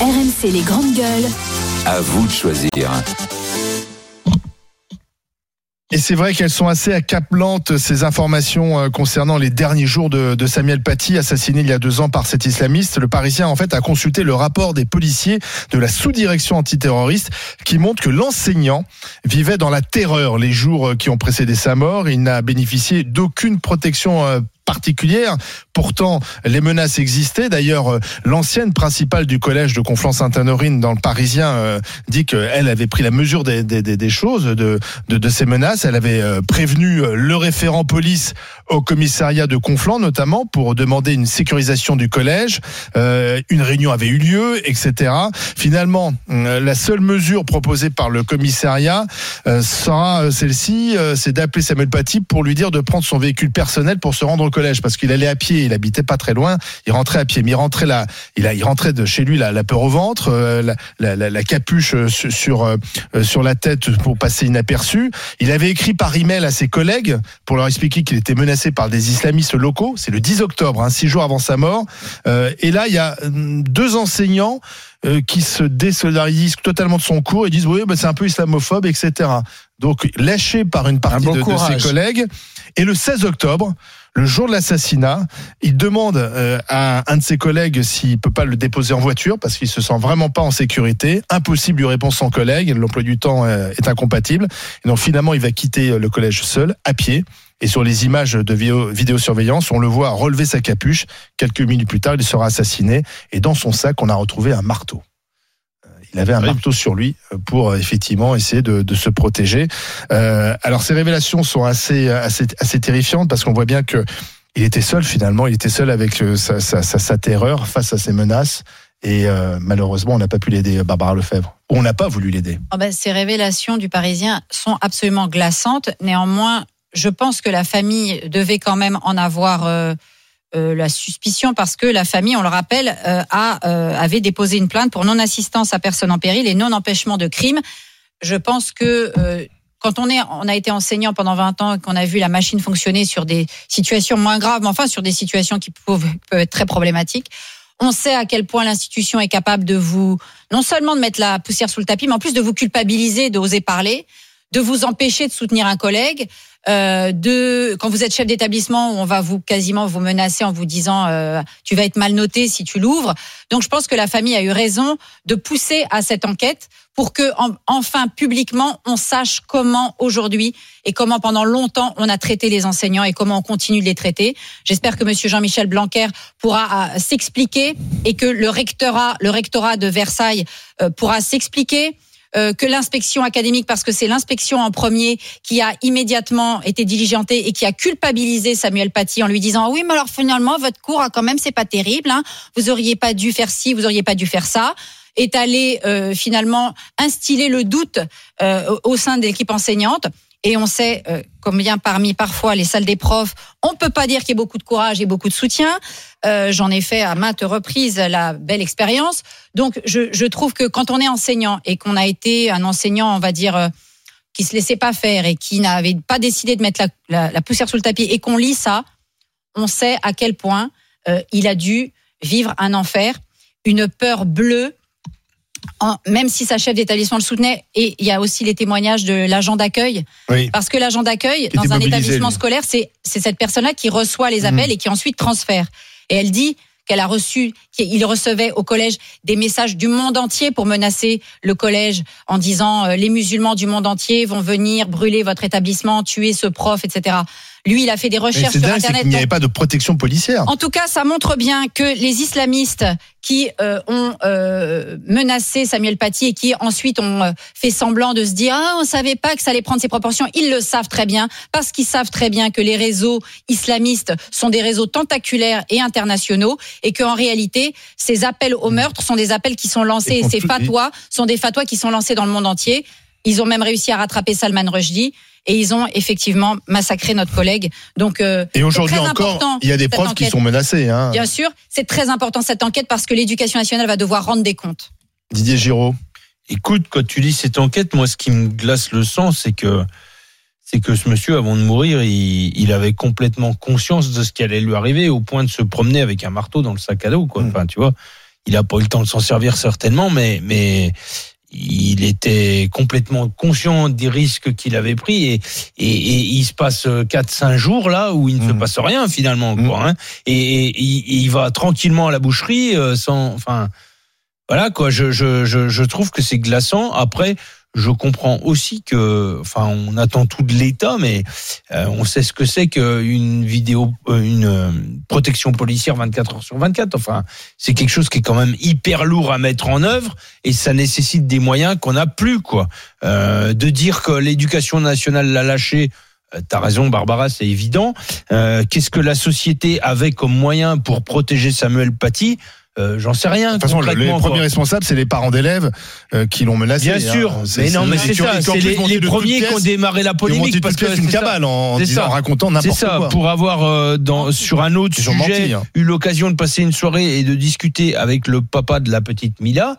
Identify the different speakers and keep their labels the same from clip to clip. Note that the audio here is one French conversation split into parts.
Speaker 1: RMC les grandes gueules.
Speaker 2: À vous de choisir.
Speaker 3: Et c'est vrai qu'elles sont assez accaplantes, ces informations euh, concernant les derniers jours de, de, Samuel Paty, assassiné il y a deux ans par cet islamiste. Le Parisien, en fait, a consulté le rapport des policiers de la sous-direction antiterroriste qui montre que l'enseignant vivait dans la terreur les jours qui ont précédé sa mort. Il n'a bénéficié d'aucune protection euh, particulière. Pourtant, les menaces existaient. D'ailleurs, euh, l'ancienne principale du collège de Conflans-Sainte-Honorine dans le Parisien euh, dit qu'elle avait pris la mesure des, des, des choses, de, de, de, ces menaces. Elle avait euh, prévenu le référent police au commissariat de Conflans, notamment, pour demander une sécurisation du collège. une réunion avait eu lieu, etc. Finalement, la seule mesure proposée par le commissariat sera celle-ci, c'est d'appeler Samuel Paty pour lui dire de prendre son véhicule personnel pour se rendre au collège parce qu'il allait à pied, il habitait pas très loin, il rentrait à pied, mais il rentrait là, il, rentrait de chez lui la, peur au ventre, euh, la, capuche euh, sur euh, sur la tête pour passer inaperçu. Il avait écrit par email à ses collègues pour leur expliquer qu'il était menacé par des islamistes locaux. C'est le 10 octobre, hein, six jours avant sa mort. et là, il y a hum, deux enseignants qui se désolidarisent totalement de son cours et disent oui, bah, c'est un peu islamophobe, etc. Donc lâché par une partie de, de, ses collègues. Et le 16 octobre, le jour de l'assassinat, il demande euh, à un de ses collègues s'il peut pas le déposer en voiture parce qu'il se sent vraiment pas en sécurité. Impossible lui répond son collègue. L'emploi du temps euh, est incompatible. Et donc finalement, il va quitter le collège seul, à pied. Et sur les images de vidéosurveillance, on le voit relever sa capuche. Quelques minutes plus tard, il sera assassiné. Et dans son sac, on a retrouvé un marteau il avait un marteau sur lui euh, pour euh, effectivement essayer de, de se protéger. Euh, alors ces révélations sont assez assez, assez terrifiantes parce qu'on voit bien que il était seul finalement, il était seul avec euh, sa, sa, sa, sa terreur face à ces menaces. Et euh, malheureusement, on n'a pas pu l'aider, Barbara Lefebvre. On n'a pas voulu l'aider.
Speaker 4: Oh ben, ces révélations du Parisien sont absolument glaçantes. Néanmoins, je pense que la famille devait quand même en avoir euh, euh, la suspicion parce que la famille, on le rappelle, euh, a, euh, avait déposé une plainte pour non-assistance à personne en péril et non-empêchement de crime. Je pense que quand on, est, on a été enseignant pendant 20 ans et qu'on a vu la machine fonctionner sur des situations moins graves, mais enfin sur des situations qui peuvent, peuvent être très problématiques, on sait à quel point l'institution est capable de vous, non seulement de mettre la poussière sous le tapis, mais en plus de vous culpabiliser, d'oser parler, de vous empêcher de soutenir un collègue, euh, de quand vous êtes chef d'établissement, on va vous quasiment vous menacer en vous disant euh, tu vas être mal noté si tu l'ouvres. Donc je pense que la famille a eu raison de pousser à cette enquête pour que enfin publiquement on sache comment aujourd'hui et comment pendant longtemps on a traité les enseignants et comment on continue de les traiter. J'espère que monsieur Jean-Michel Blanquer pourra euh, s'expliquer et que le rectorat le rectorat de Versailles euh, pourra s'expliquer euh, que l'inspection académique, parce que c'est l'inspection en premier qui a immédiatement été diligentée et qui a culpabilisé Samuel Paty en lui disant oui, mais alors finalement votre cours a quand même c'est pas terrible, hein. vous auriez pas dû faire ci, vous auriez pas dû faire ça est allé euh, finalement instiller le doute euh, au sein de l'équipe enseignante. Et on sait euh, combien parmi parfois les salles des profs, on peut pas dire qu'il y ait beaucoup de courage et beaucoup de soutien. Euh, J'en ai fait à maintes reprises la belle expérience. Donc je, trouve que quand on est enseignant et qu'on a été un enseignant, on va dire, euh, qui se laissait pas faire et qui n'avait pas décidé de mettre la, poussière sous le tapis et qu'on lit ça, on sait à quel point euh, il a dû vivre un enfer, une peur bleue même si sa chef d'établissement le soutenait, et il y a aussi les témoignages de l'agent d'accueil, oui. parce que l'agent d'accueil dans un établissement lui. scolaire, c'est cette personne-là qui reçoit les appels mmh. et qui ensuite transfère. Et elle dit qu'elle a reçu, qu'il recevait au collège des messages du monde entier pour menacer le collège en disant euh, les musulmans du monde entier vont venir brûler votre établissement, tuer ce prof, etc. Lui, il a fait des recherches sur
Speaker 3: dingue,
Speaker 4: Internet.
Speaker 3: Il n'y avait pas de protection policière.
Speaker 4: En tout cas, ça montre bien que les islamistes qui euh, ont euh, menacé Samuel Paty et qui ensuite ont euh, fait semblant de se dire ah on savait pas que ça allait prendre ces proportions, ils le savent très bien parce qu'ils savent très bien que les réseaux islamistes sont des réseaux tentaculaires et internationaux et qu'en réalité ces appels au meurtre sont des appels qui sont lancés et, et ces fatwas sont des fatwas qui sont lancés dans le monde entier. Ils ont même réussi à rattraper Salman Rushdie et ils ont effectivement massacré notre collègue. Donc
Speaker 3: euh, et aujourd'hui encore, il y a des profs qui sont menacés. Hein.
Speaker 4: Bien sûr, c'est très important cette enquête parce que l'éducation nationale va devoir rendre des comptes.
Speaker 3: Didier Giraud.
Speaker 5: Écoute, quand tu lis cette enquête, moi, ce qui me glace le sang, c'est que c'est que ce monsieur, avant de mourir, il, il, avait complètement conscience de ce qui allait lui arriver, au point de se promener avec un marteau dans le sac à dos. Quoi. Mmh. Enfin, tu vois, il a pas eu le temps de s'en servir certainement, mais mais il était complètement conscient des risques qu'il avait pris et, et, et il se passe 4-5 jours là où il ne se
Speaker 3: Mm.
Speaker 5: passe rien finalement
Speaker 3: Mm.
Speaker 5: quoi, hein. et, et il, il va tranquillement à la boucherie euh, sans enfin voilà quoi je, je, je, je trouve que c'est glaçant après je comprends aussi que enfin on attend tout de l'État mais euh, on sait ce que c'est qu'une vidéo euh, une euh, protection policière 24 heures sur 24 enfin c'est quelque chose qui est quand même hyper lourd à mettre en œuvre et ça nécessite des moyens qu'on n'a plus quoi. Euh, de dire que l'éducation nationale l'a lâché, euh, t'as raison Barbara, c'est évident. Euh, Qu'est-ce que la société avait comme moyen pour protéger Samuel Paty? Euh, J'en sais rien.
Speaker 3: De toute façon, le- les premiers responsables, c'est les parents d'élèves euh, qui l'ont menacé.
Speaker 5: Bien
Speaker 3: hein.
Speaker 5: sûr,
Speaker 3: C'est-
Speaker 5: mais non, mais c'est ça, c'est les, premiers qui ont démarré la polémique
Speaker 3: de
Speaker 5: parce que
Speaker 3: une
Speaker 5: c'est ça.
Speaker 3: cabale en,
Speaker 5: C'est
Speaker 3: disant,
Speaker 5: ça.
Speaker 3: en racontant
Speaker 5: C'est
Speaker 3: n'importe
Speaker 5: ça,
Speaker 3: quoi.
Speaker 5: pour avoir euh, dans, sur un autre sujet
Speaker 3: menti, hein.
Speaker 5: eu l'occasion de passer une soirée et de discuter avec le papa de la petite Mila,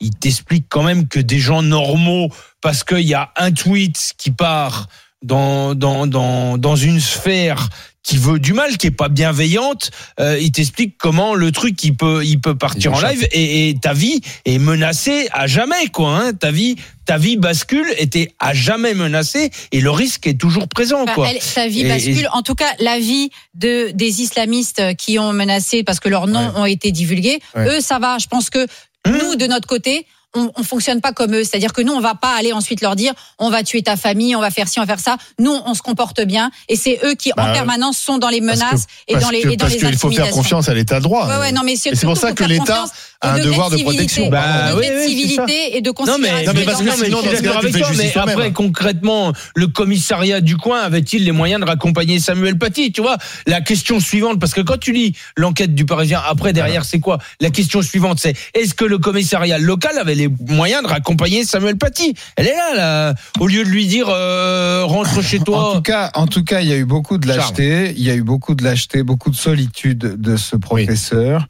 Speaker 5: il t'explique quand même que des gens normaux, parce qu'il y a un tweet qui part dans, dans, dans, dans une sphère qui veut du mal, qui est pas bienveillante, euh, il t'explique comment le truc il peut il peut partir en live et, et ta vie est menacée à jamais quoi. Hein, ta vie ta vie bascule était à jamais menacée et le risque est toujours présent
Speaker 4: Enfin,
Speaker 5: quoi.
Speaker 4: elle- sa vie
Speaker 5: Et-
Speaker 4: bascule.
Speaker 5: et-
Speaker 4: En tout cas, la vie de des islamistes qui ont menacé parce que leurs noms
Speaker 3: Ouais.
Speaker 4: ont été divulgués.
Speaker 3: Ouais.
Speaker 4: Eux, ça va. Je pense que
Speaker 5: Hum.
Speaker 4: nous, de notre côté, on, on fonctionne pas comme eux. C'est-à-dire que nous, on va pas aller ensuite leur dire, on va tuer ta famille, on va faire ci, on va faire ça. Nous, on se comporte bien, et c'est eux qui,
Speaker 3: Bah,
Speaker 4: en permanence, sont dans les menaces et dans les
Speaker 3: que-
Speaker 4: et dans
Speaker 3: parce
Speaker 4: les
Speaker 3: qu'il faut faire confiance à l'état de droit.
Speaker 4: Ouais, ouais, non, mais
Speaker 3: c'est pour ça que l'État un devoir de
Speaker 4: civilité,
Speaker 3: protection.
Speaker 5: Bah,
Speaker 4: au degré
Speaker 5: oui,
Speaker 4: de
Speaker 5: oui,
Speaker 4: civilité et de
Speaker 5: Non
Speaker 4: considération.
Speaker 5: mais,
Speaker 3: Non, mais parce que
Speaker 5: non, mais
Speaker 3: sinon, dans ce tu fais
Speaker 5: toi, après concrètement, le commissariat du coin avait-il les moyens de raccompagner Samuel Paty Tu vois, la question suivante, parce que quand tu lis l'enquête du Parisien, après derrière c'est quoi? La question suivante, c'est est-ce que le commissariat local avait les moyens de raccompagner Samuel Paty? Elle est là, là, au lieu de lui dire euh, rentre chez
Speaker 1: En
Speaker 5: toi.
Speaker 1: tout cas, en tout cas, il y a eu beaucoup de lâcheté. Il y a eu beaucoup de lâcheté, beaucoup de solitude de ce professeur.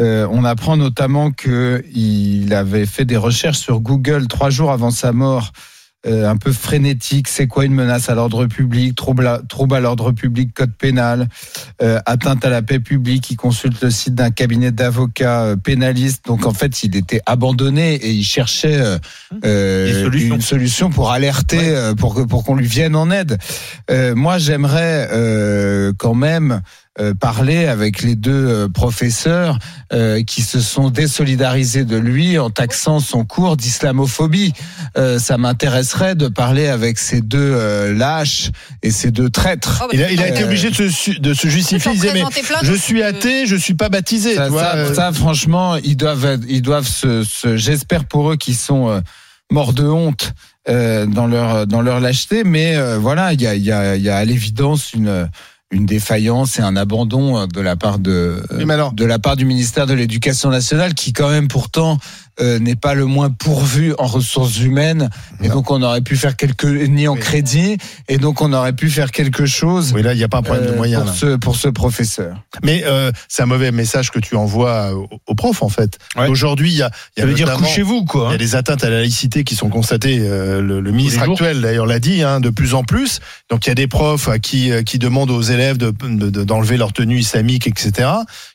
Speaker 1: Euh, on apprend notamment que il avait fait des recherches sur Google trois jours avant sa mort. euh, un peu frénétique, c'est quoi une menace à l'ordre public, trouble à, trouble à l'ordre public, code pénal, euh, atteinte à la paix publique, il consulte le site d'un cabinet d'avocats euh, pénalistes, donc en fait il était abandonné et il cherchait euh, euh,
Speaker 5: Des solutions.
Speaker 1: une solution pour alerter, euh, pour que pour qu'on lui vienne en aide. Euh, moi, j'aimerais euh, quand même euh, parler avec les deux euh, professeurs euh, qui se sont désolidarisés de lui en taxant son cours d'islamophobie. Euh, ça m'intéresserait de parler avec ces deux euh, lâches et ces deux traîtres.
Speaker 4: Oh, bah,
Speaker 3: Il a, il a été
Speaker 1: Euh,
Speaker 3: obligé de se, su- de se justifier. Il disait, mais je suis athée, je suis pas baptisé.
Speaker 1: Ça,
Speaker 3: tu vois,
Speaker 1: ça-
Speaker 3: euh,
Speaker 1: ça, franchement, ils doivent, ils doivent se, se- j'espère pour eux qu'ils sont euh, morts de honte euh, dans leur dans leur lâcheté, mais euh, voilà, il y a, il y a, il y a à l'évidence une une défaillance et un abandon euh, de la part de
Speaker 3: Oui, mais alors-
Speaker 1: de la part du ministère de l'Éducation nationale, qui quand même pourtant euh, n'est pas le moins pourvu en ressources humaines, et
Speaker 3: Non.
Speaker 1: donc on aurait pu faire quelques ni en
Speaker 3: Oui.
Speaker 1: crédit, et donc on aurait pu faire quelque chose.
Speaker 3: oui, là, il n'y a pas un problème
Speaker 1: euh,
Speaker 3: de moyens.
Speaker 1: pour ce pour ce professeur.
Speaker 3: Mais euh, c'est un mauvais message que tu envoies aux, aux profs, en fait.
Speaker 5: Ouais.
Speaker 3: Aujourd'hui, il y a, y a
Speaker 5: veut dire couchez-vous
Speaker 3: Il
Speaker 5: quoi.
Speaker 3: y
Speaker 5: hein.
Speaker 3: a des atteintes à la laïcité qui sont constatées. euh, le, le ministre actuel, d'ailleurs, l'a dit, hein, de plus en plus. Donc, il y a des profs qui, euh, qui demandent aux élèves de- de- de- d'enlever leur tenue islamique, etc.,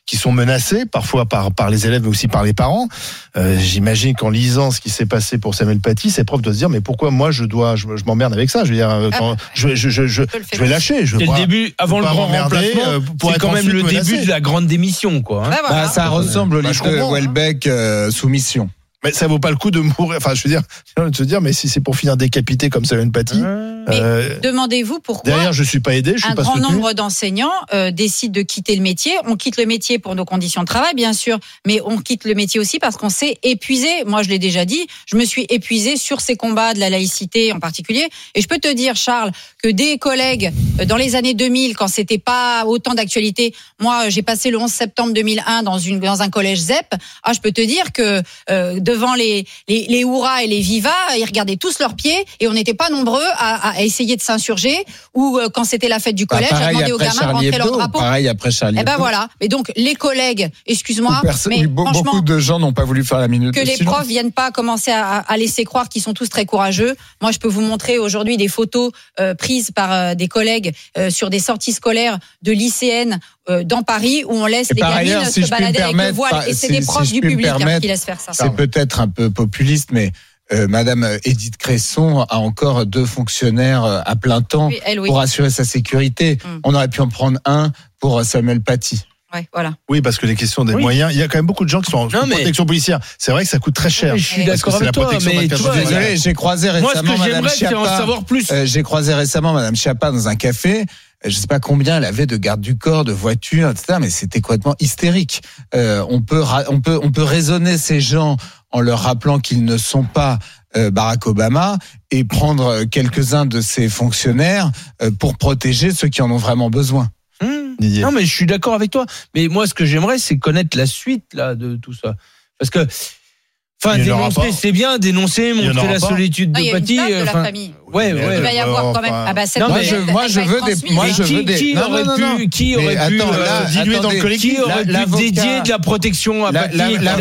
Speaker 3: qui sont menacés, parfois par, par les élèves, mais aussi par les parents. Euh, J'imagine qu'en lisant ce qui s'est passé pour Samuel Paty, ces profs doivent se dire, mais pourquoi moi, je dois, je, je m'emmerde avec ça? Je veux dire, euh,
Speaker 4: Ah.
Speaker 3: quand- je, je, je, je,
Speaker 4: peux le faire
Speaker 3: je vais lâcher. Je
Speaker 5: C'est le début, avant le grand remplacement,
Speaker 3: euh, pour
Speaker 5: c'est
Speaker 3: être
Speaker 5: quand même le
Speaker 3: menacé.
Speaker 5: début de la grande démission quoi. hein.
Speaker 4: Voilà.
Speaker 1: Bah, ça ressemble au
Speaker 3: Bah,
Speaker 1: livre de
Speaker 3: comprends, hein.
Speaker 1: Welbeck, euh, Soumission.
Speaker 3: Mais ça vaut pas le coup de mourir. Enfin, je veux dire, de te dire, mais si c'est pour finir décapité comme Samuel Paty,
Speaker 4: Mais
Speaker 3: euh,
Speaker 4: Demandez-vous pourquoi.
Speaker 3: derrière, je suis pas aidé, je suis
Speaker 4: un
Speaker 3: pas
Speaker 4: grand
Speaker 3: soutenu.
Speaker 4: nombre d'enseignants euh, décident de quitter le métier. On quitte le métier pour nos conditions de travail, bien sûr, mais on quitte le métier aussi parce qu'on s'est épuisé. Moi, je l'ai déjà dit, je me suis épuisé sur ces combats de la laïcité en particulier. Et je peux te dire, Charles, que des collègues euh, dans les années 2000, quand c'était pas autant d'actualité, moi, j'ai passé le 11 septembre 2001 dans une dans un collège ZEP. Ah, je peux te dire que euh, devant les les, les hurrahs et les vivas, ils regardaient tous leurs pieds et on n'était pas nombreux à, à essayer de s'insurger. Ou euh, quand c'était la fête du
Speaker 1: Bah,
Speaker 4: collège, à
Speaker 1: pareil
Speaker 4: demander aux gamins de rentrer leur drapeau.
Speaker 1: Pareil après Charlie
Speaker 4: Eh ben voilà. Mais donc les collègues, excuse-moi, mais
Speaker 1: be-
Speaker 4: franchement,
Speaker 1: beaucoup de gens n'ont pas voulu faire la minute
Speaker 4: que les profs viennent pas commencer à, à laisser croire qu'ils sont tous très courageux. Moi, je peux vous montrer aujourd'hui des photos euh, prises par euh, des collègues euh, sur des sorties scolaires de lycéennes euh, dans Paris où on laisse
Speaker 1: Et
Speaker 4: les gamines
Speaker 1: ailleurs, si
Speaker 4: se balader avec le voile.
Speaker 1: par-
Speaker 4: Et c'est
Speaker 1: si-
Speaker 4: des proches du public hein, qui laissent faire ça.
Speaker 1: C'est peut-être un peu populiste, mais euh, Madame Edith Cresson a encore deux fonctionnaires euh, à plein temps
Speaker 4: Oui, elle, oui.
Speaker 1: pour assurer sa sécurité.
Speaker 4: Mm.
Speaker 1: On aurait pu en prendre un pour euh, Samuel Paty.
Speaker 4: Ouais, voilà.
Speaker 3: Oui, parce que les questions des
Speaker 5: Oui.
Speaker 3: moyens, il y a quand même beaucoup de gens qui sont en
Speaker 5: Non, mais-
Speaker 3: protection policière. C'est vrai que ça coûte très cher.
Speaker 5: Je suis d'accord
Speaker 3: c'est la
Speaker 5: avec toi,
Speaker 3: protection
Speaker 5: mais
Speaker 3: 24
Speaker 5: tu vois,
Speaker 3: heures.
Speaker 1: Désolé, j'ai croisé
Speaker 5: Moi, ce
Speaker 1: récemment
Speaker 5: que
Speaker 1: Madame
Speaker 5: plus.
Speaker 1: Euh, j'ai croisé récemment Madame Schiappa dans un café. Je sais pas combien elle avait de garde du corps, de voitures, etc. Mais c'était complètement hystérique. Euh, on peut, on peut, on peut raisonner ces gens en leur rappelant qu'ils ne sont pas euh, Barack Obama et prendre euh, quelques-uns de ces fonctionnaires euh, pour protéger ceux qui en ont vraiment besoin.
Speaker 5: Hmm.
Speaker 3: Didier.
Speaker 5: Non, mais je suis d'accord avec toi. Mais moi, ce que j'aimerais, c'est connaître la suite là de tout ça, parce que. Enfin, dénoncer, c'est bien, dénoncer, montrer la solitude
Speaker 4: il
Speaker 5: de
Speaker 4: y a une
Speaker 5: Paty.
Speaker 4: plainte de
Speaker 5: euh,
Speaker 4: la famille.
Speaker 5: Ouais,
Speaker 3: Mais
Speaker 5: ouais.
Speaker 4: Il va y avoir quand même. Ah bah, cette
Speaker 1: je- moi, je veux des- moi,
Speaker 5: Mais
Speaker 1: je
Speaker 5: qui,
Speaker 1: veux des-
Speaker 5: qui
Speaker 1: Non,
Speaker 5: aurait
Speaker 1: non, non,
Speaker 5: pu, qui
Speaker 1: Mais
Speaker 5: aurait pu, euh,
Speaker 3: diluer dans le collectif.
Speaker 5: qui aurait pu dédier de la protection à qui l'a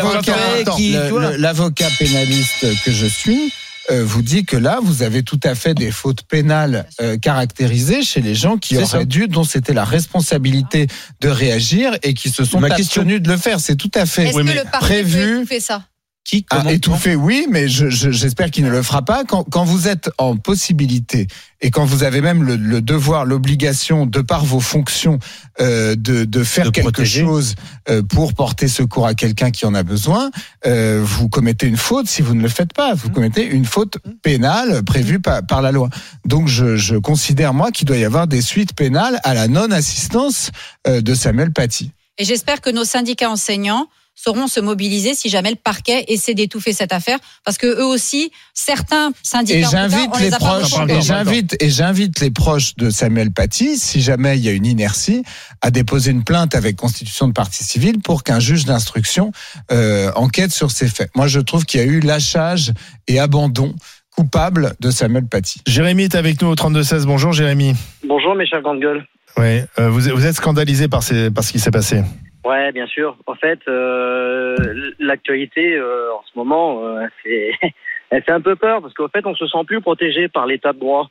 Speaker 1: L'avocat
Speaker 5: qui-
Speaker 1: pénaliste que je suis euh, vous dit que là, vous avez tout à fait des fautes pénales euh, caractérisées chez les gens qui auraient
Speaker 5: ça.
Speaker 1: dû, dont c'était la responsabilité de réagir et qui se sont
Speaker 5: Ma question-
Speaker 1: abstenus de le faire. C'est tout à fait
Speaker 4: Est-ce
Speaker 3: Oui,
Speaker 4: que le
Speaker 1: prévu-
Speaker 4: fait ça?
Speaker 5: Qui
Speaker 1: ah,
Speaker 5: comment
Speaker 1: étouffé, oui, mais je- je- j'espère qu'il ne le fera pas. Quand, quand vous êtes en possibilité et quand vous avez même le, le devoir, l'obligation, de par vos fonctions, euh, de, de faire
Speaker 5: De
Speaker 1: quelque
Speaker 5: protéger.
Speaker 1: chose euh, pour porter secours à quelqu'un qui en a besoin, euh, vous commettez une faute si vous ne le faites pas.
Speaker 5: Mmh.
Speaker 1: Vous commettez une faute pénale prévue par, par la loi. Donc je, je considère, moi, qu'il doit y avoir des suites pénales à la non-assistance euh, de Samuel Paty.
Speaker 4: Et j'espère que nos syndicats enseignants sauront se mobiliser si jamais le parquet essaie d'étouffer cette affaire, parce que eux aussi, certains syndicats,
Speaker 1: Et j'invite les proches, et
Speaker 4: encore.
Speaker 1: j'invite, et j'invite les proches de Samuel Paty, si jamais il y a une inertie, à déposer une plainte avec constitution de partie civile pour qu'un juge d'instruction euh, enquête sur ces faits. Moi, je trouve qu'il y a eu lâchage et abandon coupable de Samuel Paty.
Speaker 3: Jérémy est avec nous au 32-16. Bonjour Jérémy.
Speaker 6: Bonjour mes chers grandes gueules.
Speaker 3: Oui, euh, vous, vous êtes scandalisé par, ces, par ce qui s'est passé.
Speaker 6: Ouais, bien sûr. En fait, euh, l'actualité euh, en ce moment, euh, elle fait un peu peur parce qu'en fait, on se sent plus protégé par l'état de droit.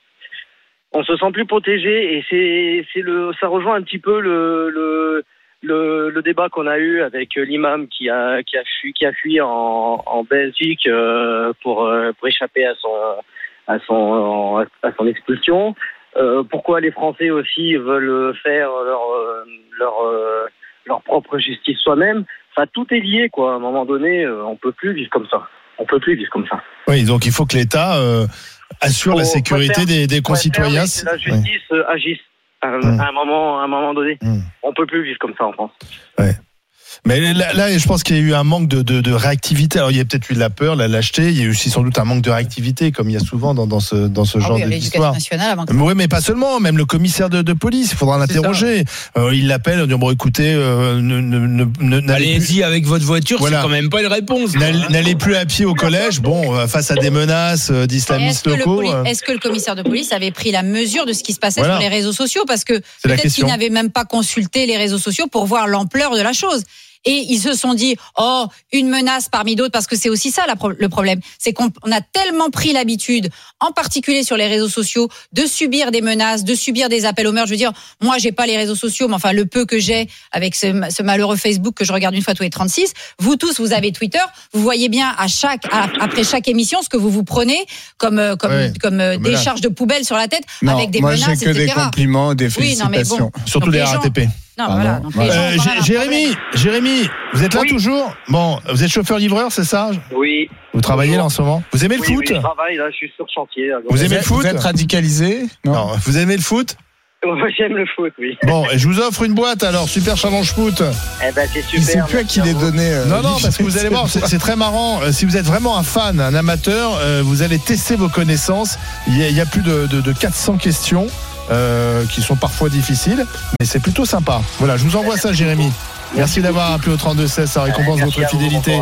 Speaker 6: On se sent plus protégé et c'est, c'est le, ça rejoint un petit peu le, le, le, débat qu'on a eu avec l'imam qui a, qui a fui, qui a fui en, en Belgique euh, pour, euh, pour échapper à son, à son, à son expulsion. Euh, pourquoi les Français aussi veulent faire leur, leur, leur propre justice soi-même. Enfin, tout est lié, quoi. À un moment donné, euh, on peut plus vivre comme ça. On peut plus vivre comme ça.
Speaker 3: Oui, donc il faut que l'État euh, assure la sécurité
Speaker 6: faire-
Speaker 3: des, des
Speaker 6: faire,
Speaker 3: concitoyens.
Speaker 6: que la justice euh, agisse à, un-
Speaker 3: Mm.
Speaker 6: à un moment, à un moment donné.
Speaker 3: Mm.
Speaker 6: On peut plus vivre comme ça en France.
Speaker 3: Mais là, là, je pense qu'il y a eu un manque de, de, de réactivité. Alors, il y a peut-être eu de la peur, la lâcheté. Il y a eu aussi sans doute un manque de réactivité, comme il y a souvent dans, dans ce, dans ce
Speaker 4: Ah
Speaker 3: genre
Speaker 4: oui,
Speaker 3: d'histoire. Oui, mais pas seulement. Même le commissaire de, de police, il faudra l'interroger. Euh, il l'appelle, on dit bon, écoutez, euh, ne,
Speaker 5: Allez-y avec votre voiture,
Speaker 3: Voilà.
Speaker 5: c'est quand même pas une réponse.
Speaker 3: n'allez- plus à pied au collège. Bon, euh, face à des menaces euh, d'islamistes
Speaker 4: le
Speaker 3: locaux,
Speaker 4: poli-
Speaker 3: euh,
Speaker 4: est-ce que le commissaire de police avait pris la mesure de ce qui se passait
Speaker 3: Voilà.
Speaker 4: sur les réseaux sociaux? Parce que peut-être
Speaker 3: question.
Speaker 4: n'avaient même pas consulté les réseaux sociaux pour voir l'ampleur de la chose. Et ils se sont dit, oh, une menace parmi d'autres, parce que c'est aussi ça la pro- le problème. C'est qu'on on a tellement pris l'habitude, en particulier sur les réseaux sociaux, de subir des menaces, de subir des appels au meurtre. Je veux dire, moi, j'ai pas les réseaux sociaux, mais enfin, le peu que j'ai avec ce, ce malheureux Facebook que je regarde une fois tous les 36, vous tous, vous avez Twitter, vous voyez bien à chaque, à- après chaque émission ce que vous vous prenez comme, euh, comme,
Speaker 3: Ouais,
Speaker 4: comme euh,
Speaker 3: comme
Speaker 4: des
Speaker 3: menace.
Speaker 4: charges de poubelle sur la tête,
Speaker 1: Non,
Speaker 4: avec des
Speaker 1: moi
Speaker 4: menaces,
Speaker 1: que des
Speaker 4: etc.
Speaker 1: compliments, des
Speaker 4: Oui, non, mais bon.
Speaker 1: félicitations.
Speaker 3: Surtout
Speaker 4: gens-
Speaker 3: RATP.
Speaker 4: Non, voilà.
Speaker 1: non,
Speaker 4: Donc,
Speaker 1: voilà.
Speaker 4: les gens ont
Speaker 3: Euh, Jé- Jérémy, vous êtes là
Speaker 6: Oui.
Speaker 3: toujours? Bon, vous êtes chauffeur-livreur, c'est ça?
Speaker 6: Oui.
Speaker 3: Vous travaillez là en ce moment? Vous aimez le
Speaker 6: oui,
Speaker 3: foot?
Speaker 6: oui, je travaille là, je suis sur chantier. là.
Speaker 3: Vous aimez le
Speaker 1: êtes-
Speaker 3: foot?
Speaker 1: Vous êtes radicalisé? Non.
Speaker 3: Non, vous aimez le foot?
Speaker 6: Moi, J'aime le foot, oui.
Speaker 3: Bon, et je vous offre une boîte alors, super challenge foot.
Speaker 6: Eh ben, c'est super.
Speaker 1: Il sait plus à
Speaker 6: merci
Speaker 1: qui les
Speaker 6: vous.
Speaker 1: donner. euh,
Speaker 3: Non, non, parce que vous allez voir, c'est c'est très marrant. Euh, Si vous êtes vraiment un fan, un amateur, euh, vous allez tester vos connaissances. Il y a, il y a plus de, de- de 400 questions euh, qui sont parfois difficiles, mais c'est plutôt sympa. Voilà, je vous envoie ça, Jérémy. Merci d'avoir appelé au 32-16, ça récompense
Speaker 6: Merci
Speaker 3: votre fidélité.